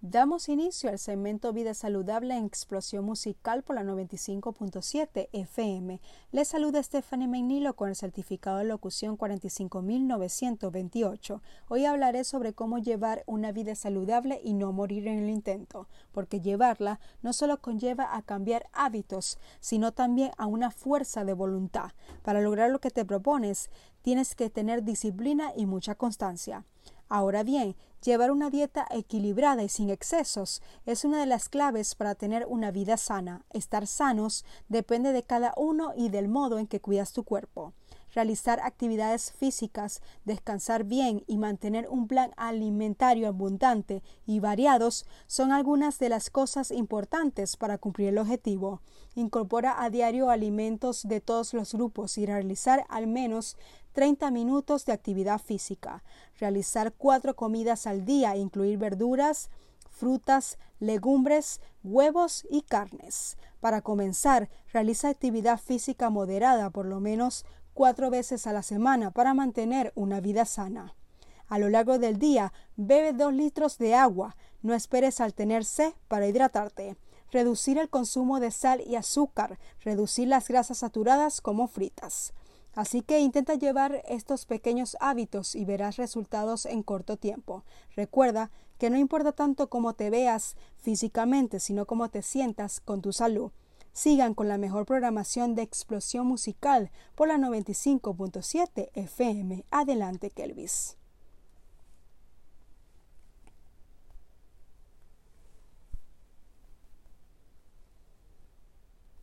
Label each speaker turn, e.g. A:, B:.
A: Damos inicio al segmento Vida Saludable en Explosión Musical por la 95.7 FM. Les saluda Stephanie Menilo con el certificado de locución 45928. Hoy hablaré sobre cómo llevar una vida saludable y no morir en el intento, porque llevarla no solo conlleva a cambiar hábitos, sino también a una fuerza de voluntad. Para lograr lo que te propones, tienes que tener disciplina y mucha constancia. Ahora bien, llevar una dieta equilibrada y sin excesos es una de las claves para tener una vida sana. Estar sanos depende de cada uno y del modo en que cuidas tu cuerpo. Realizar actividades físicas, descansar bien y mantener un plan alimentario abundante y variados son algunas de las cosas importantes para cumplir el objetivo. Incorpora a diario alimentos de todos los grupos y realizar al menos 30 minutos de actividad física, realizar cuatro comidas al día, incluir verduras, frutas, legumbres, huevos y carnes. Para comenzar, realiza actividad física moderada por lo menos cuatro veces a la semana para mantener una vida sana. A lo largo del día, bebe dos litros de agua. No esperes al tener sed para hidratarte. Reducir el consumo de sal y azúcar. Reducir las grasas saturadas como fritas. Así que intenta llevar estos pequeños hábitos y verás resultados en corto tiempo. Recuerda que no importa tanto cómo te veas físicamente, sino cómo te sientas con tu salud. Sigan con la mejor programación de explosión musical por la 95.7 FM. Adelante, Kelvis.